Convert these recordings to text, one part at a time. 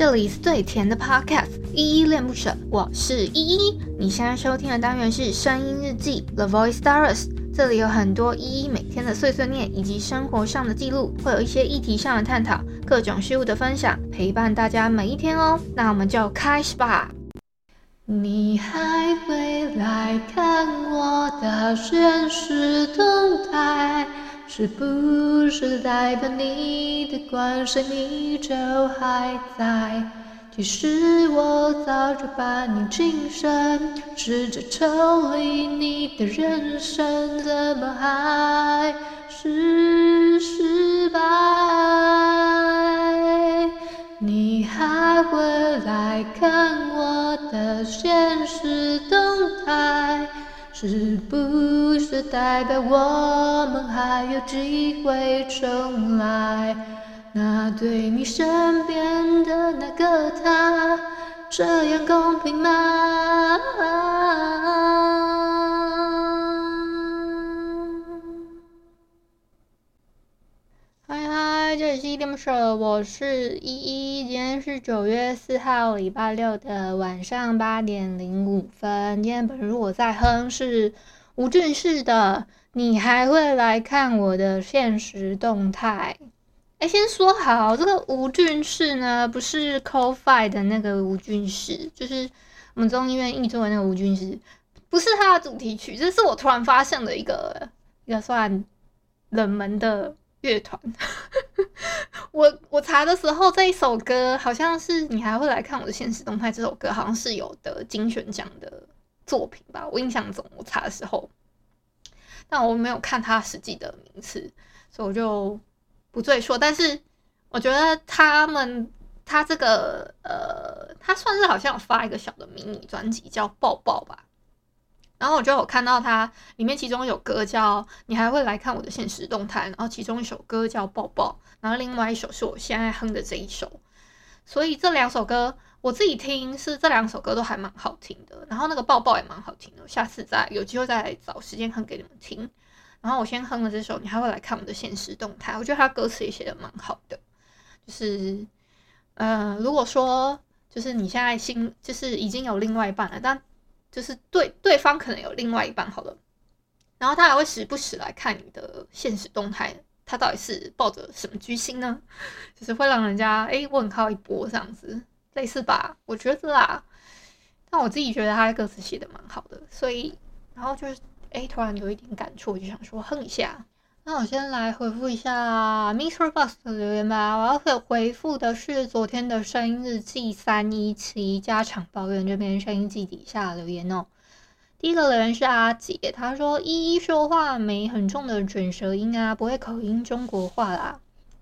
这里是最甜的 Podcast，依依恋不舍，我是依依。你现在收听的单元是声音日记 The Voice Diaries，这里有很多依依每天的碎碎念以及生活上的记录，会有一些议题上的探讨，各种事物的分享，陪伴大家每一天哦。那我们就开始吧。你还会来看我的限时动态？是不是代表你的关心依旧还在？其实我早就把你轻生，试着抽离你的人生，怎么还是失败？你还会来看我的现实动态？是不是代表我们还有机会重来？那对你身边的那个他，这样公平吗？我是依依。今天是九月四号，礼拜六的晚上八点零五分。今天本日我在哼是吴俊士的，你还会来看我的现实动态？哎，先说好，这个吴俊士呢，不是 Call-Five 的那个吴俊士，就是我们中医院译作的那个吴俊士，不是他的主题曲，这是我突然发现的一个一个算冷门的。乐团，我我查的时候，这一首歌好像是你还会来看我的现实动态。这首歌好像是有得金旋奖的作品吧？我印象中我查的时候，但我没有看他实际的名次，所以我就不赘述。但是我觉得他们他这个呃，他算是好像有发一个小的迷你专辑，叫《抱抱》吧。然后我就有看到它里面其中有歌叫你还会来看我的现实动态，然后其中一首歌叫抱抱，然后另外一首是我现在哼的这一首，所以这两首歌我自己听是这两首歌都还蛮好听的，然后那个抱抱也蛮好听的，下次再有机会再找时间哼给你们听。然后我先哼了这首你还会来看我的现实动态，我觉得他歌词也写得蛮好的，就是嗯、如果说就是你现在心就是已经有另外一半了，但就是对对方可能有另外一半好了，然后他还会时不时来看你的现实动态，他到底是抱着什么居心呢？就是会让人家诶问号一波这样子，类似吧？我觉得啦，但我自己觉得他的歌词写的蛮好的，所以然后就是哎突然有一点感触，我就想说哼一下。那我先来回复一下 Mr. Bus 的留言吧。我要回复的是昨天的声音日记三一七家常抱怨这边声音记底下留言哦。第一个留言是阿杰，他说依依说话没很重的卷舌音啊，不会口音中国话啦。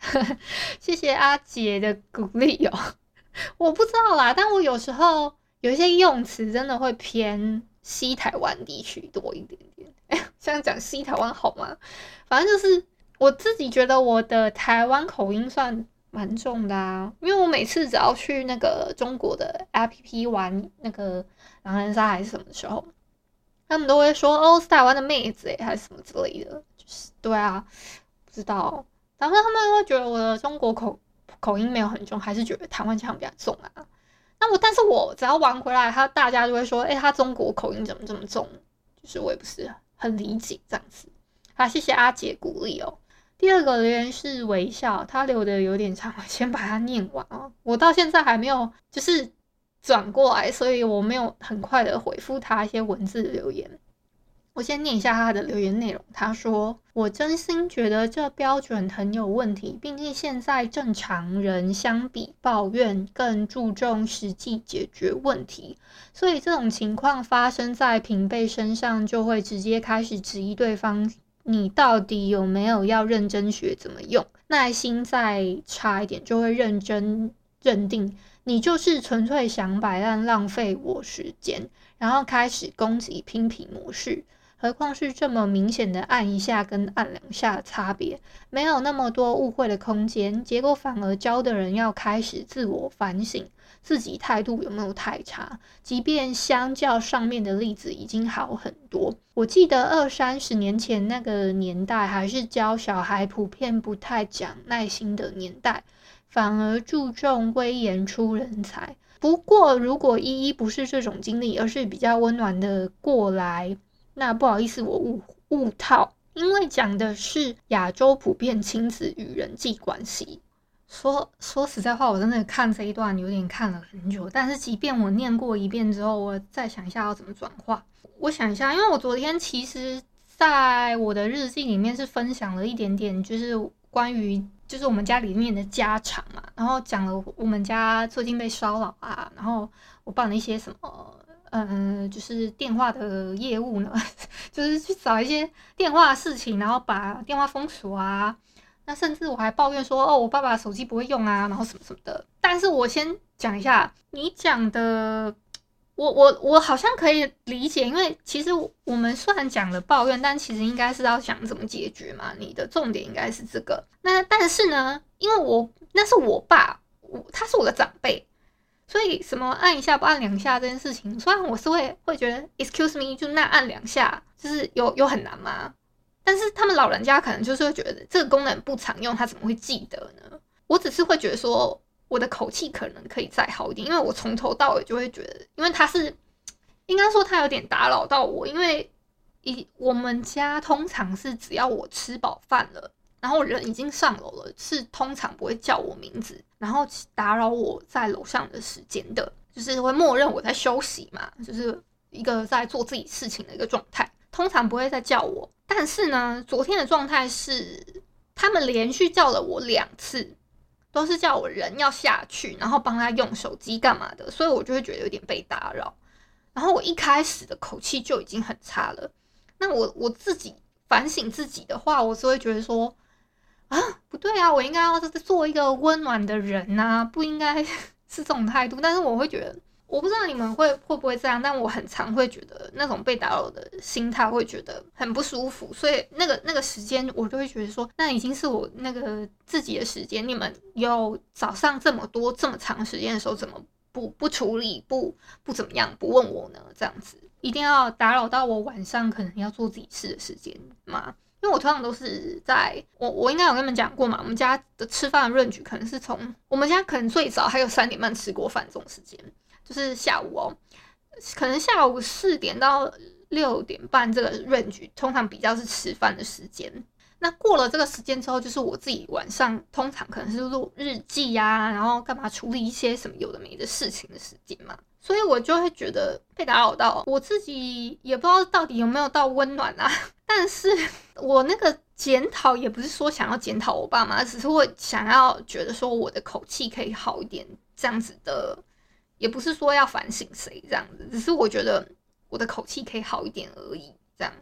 谢谢阿杰的鼓励哦。我不知道啦，但我有时候有一些用词真的会偏西台湾地区多一点点。哎，这样讲西台湾好吗？反正就是我自己觉得我的台湾口音算蛮重的啊，因为我每次只要去那个中国的 APP 玩那个狼人杀还是什么时候，他们都会说哦，是台湾的妹子诶，还是什么之类的，就是对啊，不知道，然后他们会觉得我的中国口口音没有很重，还是觉得台湾腔比较重啊？那我但是我只要玩回来，他大家就会说，哎，他中国口音怎么这么重？就是我也不是。很理解这样子，好，谢谢阿杰鼓励哦。第二个留言是微笑，他留的有点长，我先把它念完哦。我到现在还没有就是转过来，所以我没有很快的回复他一些文字留言。我先念一下他的留言内容。他说：“我真心觉得这标准很有问题，毕竟现在正常人相比抱怨更注重实际解决问题，所以这种情况发生在平辈身上，就会直接开始质疑对方，你到底有没有要认真学怎么用？耐心再差一点，就会认真认定你就是纯粹想摆烂，浪费我时间，然后开始攻击拼皮模式。”何况是这么明显的按一下跟按两下差别，没有那么多误会的空间，结果反而教的人要开始自我反省，自己态度有没有太差？即便相较上面的例子已经好很多，我记得二三十年前那个年代还是教小孩普遍不太讲耐心的年代。反而注重威严出人才。不过，如果依依不是这种经历，而是比较温暖的过来，那不好意思，我误误套，因为讲的是亚洲普遍亲子与人际关系。说说实在话，我真的看这一段有点看了很久，但是即便我念过一遍之后，我再想一下要怎么转化。我想一下，因为我昨天其实在我的日记里面是分享了一点点，就是关于。就是我们家里面的家常嘛，然后讲了我们家最近被骚扰啊，然后我办了一些什么，嗯，就是电话的业务呢，就是去找一些电话的事情，然后把电话封锁啊，那甚至我还抱怨说，哦，我爸爸手机不会用啊，然后什么什么的。但是我先讲一下，你讲的。我我我好像可以理解，因为其实我们虽然讲了抱怨，但其实应该是要想怎么解决嘛。你的重点应该是这个。那但是呢，因为我那是我爸，我他是我的长辈，所以什么按一下不按两下这件事情，虽然我是会会觉得 excuse me，就那按两下，就是有有很难吗？但是他们老人家可能就是会觉得这个功能不常用，他怎么会记得呢？我只是会觉得说。我的口气可能可以再好一点，因为我从头到尾就会觉得，因为他是应该说他有点打扰到我，因为一我们家通常是只要我吃饱饭了，然后人已经上楼了，是通常不会叫我名字，然后打扰我在楼上的时间的，就是会默认我在休息嘛，就是一个在做自己事情的一个状态，通常不会再叫我。但是呢，昨天的状态是他们连续叫了我两次。都是叫我人要下去，然后帮他用手机干嘛的，所以我就会觉得有点被打扰。然后我一开始的口气就已经很差了。那我我自己反省自己的话，我是会觉得说啊，不对啊，我应该要是做一个温暖的人呐、不应该 是这种态度。但是我会觉得。我不知道你们会会不会这样，但我很常会觉得那种被打扰的心态会觉得很不舒服，所以那个那个时间我就会觉得说，那已经是我那个自己的时间，你们有早上这么多这么长时间的时候，怎么不不处理不不怎么样不问我呢？这样子一定要打扰到我晚上可能要做自己事的时间吗？因为我通常都是在我我应该有跟你们讲过嘛，我们家的吃饭的 range 可能是从我们家可能最早还有三点半吃过饭这种时间。就是下午哦，可能下午四点到六点半这个 range 通常比较是吃饭的时间。那过了这个时间之后，就是我自己晚上通常可能是录日记呀，然后干嘛处理一些什么有的没的事情的时间嘛。所以我就会觉得被打扰到，我自己也不知道到底有没有到温暖啊。但是我那个检讨也不是说想要检讨我爸妈，只是会想要觉得说我的口气可以好一点，这样子的。也不是说要反省谁这样子，只是我觉得我的口气可以好一点而已，这样，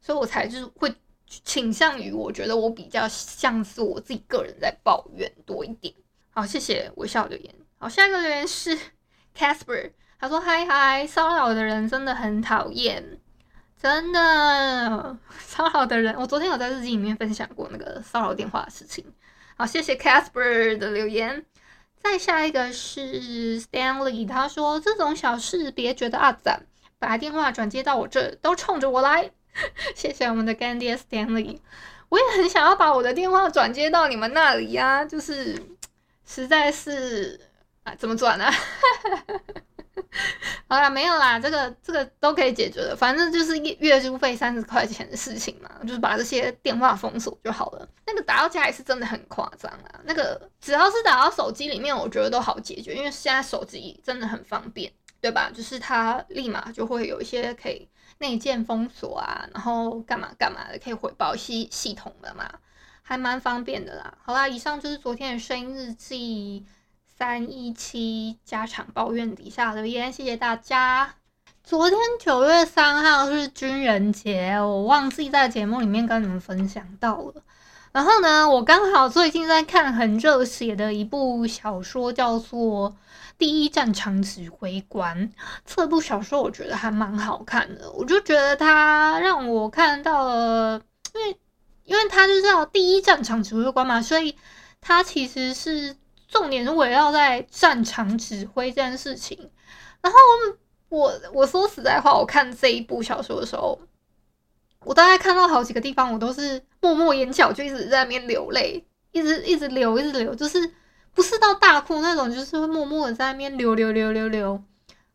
所以我才就是会倾向于我觉得我比较像是我自己个人在抱怨多一点。好，谢谢微笑留言。好，下一个留言是 Casper，他说：“嗨嗨，骚扰的人真的很讨厌，真的 骚扰的人。”我昨天有在日记里面分享过那个骚扰电话的事情。好，谢谢 Casper 的留言。再下一个是 Stanley，他说，这种小事别觉得阿杂，把电话转接到我这，都冲着我来。谢谢我们的干爹 Stanley，我也很想要把我的电话转接到你们那里呀，就是实在是啊，怎么转呢？好啦，没有啦，这个这个都可以解决的，反正就是月月租费三十块钱的事情嘛，就是把这些电话封锁就好了。那个打到家也是真的很夸张啊，那个只要是打到手机里面，我觉得都好解决，因为现在手机真的很方便，对吧？就是它立马就会有一些可以内建封锁啊，然后干嘛干嘛的，可以回报系系统的嘛，还蛮方便的啦。好啦，以上就是昨天的声音日记。三一七家常抱怨底下留言，谢谢大家。昨天九月三号是军人节，我忘记在节目里面跟你们分享到了。然后呢，我刚好最近在看很热血的一部小说，叫做《第一战场指挥官》。这部小说我觉得还蛮好看的，我就觉得它让我看到了，因为因为它就是叫第一战场指挥官嘛，所以它其实是。重点是围绕在战场指挥这件事情。然后我我说实在话，我看这一部小说的时候，我大概看到好几个地方，我都是默默眼角就一直在那边流泪，一直一直流，一直流，就是不是到大哭那种，就是会默默的在那边流流流流流，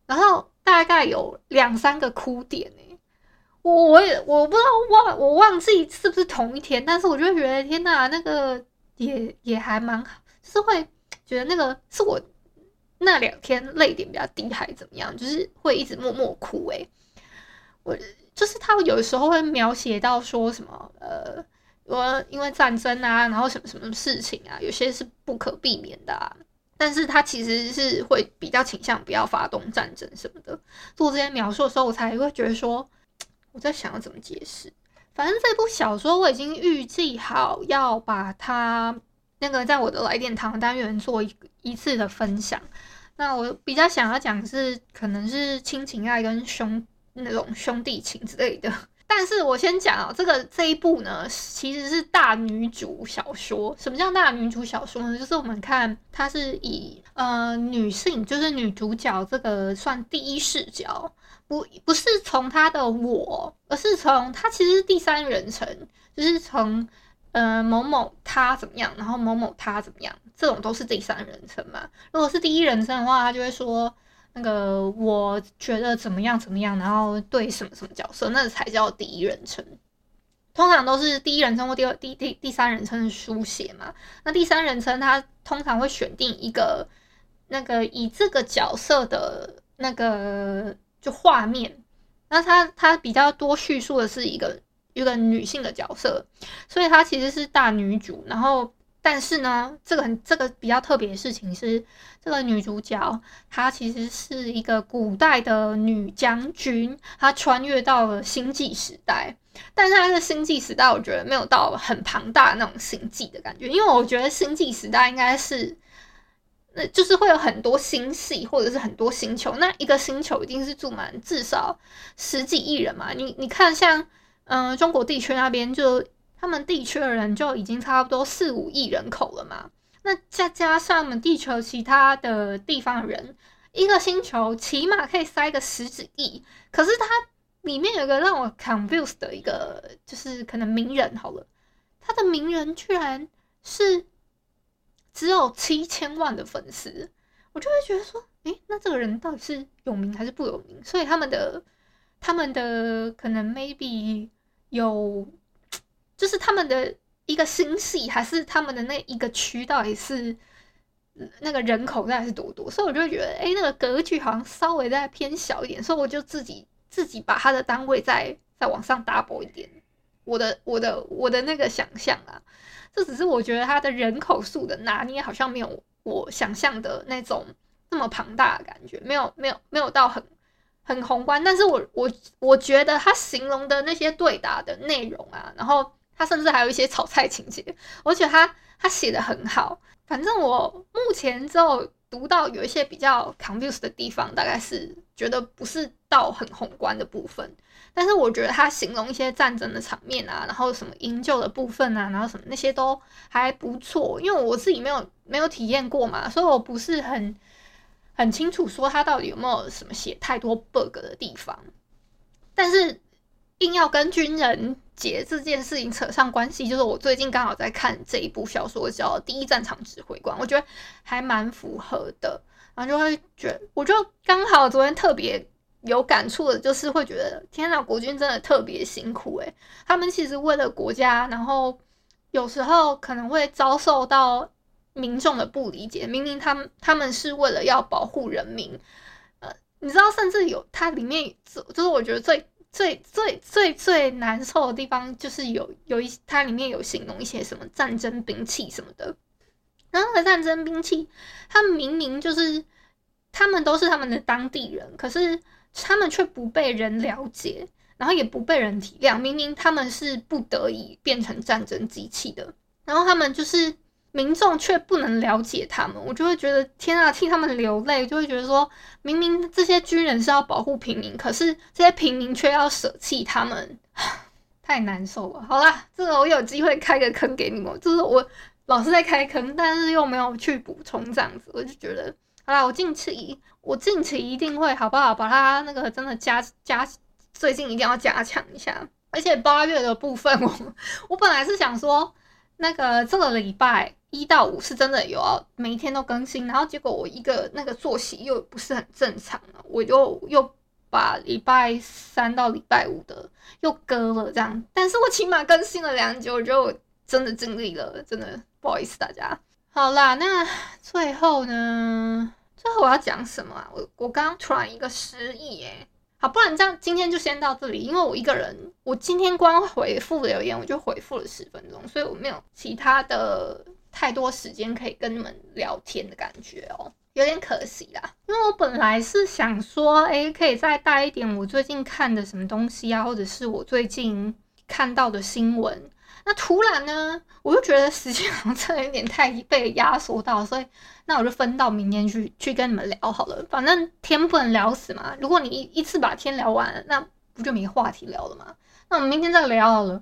然后大概有两三个哭点哎，我我也我不知道忘我忘记是不是同一天，但是我就觉得天呐，那个也也还蛮好，就是会觉得那个是我那两天泪点比较低还是怎么样，就是会一直默默哭哎，我就是他有时候会描写到说什么呃。我因为战争啊，然后什么什么事情啊，有些是不可避免的啊。但是他其实是会比较倾向不要发动战争什么的。做这些描述的时候，我才会觉得说，我在想要怎么解释。反正这部小说我已经预计好要把它那个在我的来电堂单元做一一次的分享。那我比较想要讲是，可能是亲情爱跟兄那种兄弟情之类的。但是我先讲啊，这个这一部呢，其实是大女主小说。什么叫大女主小说呢？就是我们看它是以呃女性，就是女主角这个算第一视角，不不是从她的我，而是从她其实是第三人称，就是从呃某某他怎么样，然后某某他怎么样，这种都是第三人称嘛。如果是第一人称的话，他就会说。那个我觉得怎么样怎么样，然后对什么什么角色，那才叫第一人称。通常都是第一人称或第二、第第第三人称书写嘛。那第三人称他通常会选定一个那个以这个角色的那个就画面，那他他比较多叙述的是一个一个女性的角色，所以她其实是大女主，然后。但是呢，这个很这个比较特别的事情是，这个女主角她其实是一个古代的女将军，她穿越到了星际时代。但是她的星际时代，我觉得没有到很庞大的那种星际的感觉，因为我觉得星际时代应该是，那就是会有很多星系或者是很多星球，那一个星球一定是住满至少十几亿人嘛。你你看像，嗯、中国地区那边就。他们地区的人就已经差不多四五亿人口了嘛，那再加上我们地球其他的地方的人，一个星球起码可以塞个十几亿。可是它里面有一个让我 c o n f u s e 的一个，就是可能名人好了，他的名人居然是只有七千万的粉丝，我就会觉得说，诶，那这个人到底是有名还是不有名？所以他们的他们的可能 maybe 有。就是他们的一个星系，还是他们的那一个区，到底是那个人口到底是多多？所以我就觉得，哎、那个格局好像稍微再偏小一点，所以我就自己自己把它的单位再再往上 double 一点。我的我的我的那个想象啊，这只是我觉得它的人口数的拿捏好像没有我想象的那种那么庞大的感觉，没有没有没有到很很宏观。但是我我我觉得他形容的那些对答的内容啊，然后。他甚至还有一些炒菜情节，我觉得他他写的很好。反正我目前只有读到有一些比较 confuse 的地方，大概是觉得不是到很宏观的部分。但是我觉得他形容一些战争的场面啊，然后什么营救的部分啊，然后什么那些都还不错。因为我自己没有没有体验过嘛，所以我不是很很清楚说他到底有没有什么写太多 bug 的地方。但是硬要跟军人。节这件事情扯上关系，就是我最近刚好在看这一部小说，叫《第一战场指挥官》，我觉得还蛮符合的，然后就会觉得，我就刚好昨天特别有感触的，就是会觉得，天哪，国军真的特别辛苦诶，他们其实为了国家，然后有时候可能会遭受到民众的不理解，明明他们他们是为了要保护人民，呃，你知道，甚至有它里面，就是我觉得最。最最最最难受的地方就是有有一它里面有形容一些什么战争兵器什么的，然后的战争兵器，他们明明就是他们都是他们的当地人，可是他们却不被人了解，然后也不被人体谅，明明他们是不得已变成战争机器的，然后他们就是。民众却不能了解他们，我就会觉得天啊，替他们流泪，就会觉得说，明明这些军人是要保护平民，可是这些平民却要舍弃他们，太难受了。好啦，这个我有机会开个坑给你们，就是我老是在开坑，但是又没有去补充这样子，我就觉得，好啦，我近期我近期一定会好不好？把它那个真的加加，最近一定要加强一下，而且八月的部分，我我本来是想说。那个这个礼拜一到五是真的有要每一天都更新，然后结果我一个那个作息又不是很正常，我就又把礼拜三到礼拜五的又割了这样，但是我起码更新了两集，我就真的尽力了，真的不好意思大家。好啦，那最后呢？最后我要讲什么啊？我我刚刚突然一个失忆哎。好，不然这样今天就先到这里，因为我一个人，我今天光回复留言我就回复了十分钟，所以我没有其他的太多时间可以跟你们聊天的感觉哦，有点可惜啦。因为我本来是想说，诶，可以再带一点我最近看的什么东西啊，或者是我最近看到的新闻。那突然呢，我就觉得时间好像真的有点太被压缩到，所以那我就分到明天去去跟你们聊好了。反正天不能聊死嘛，如果你一一次把天聊完，那不就没话题聊了吗？那我们明天再聊好了。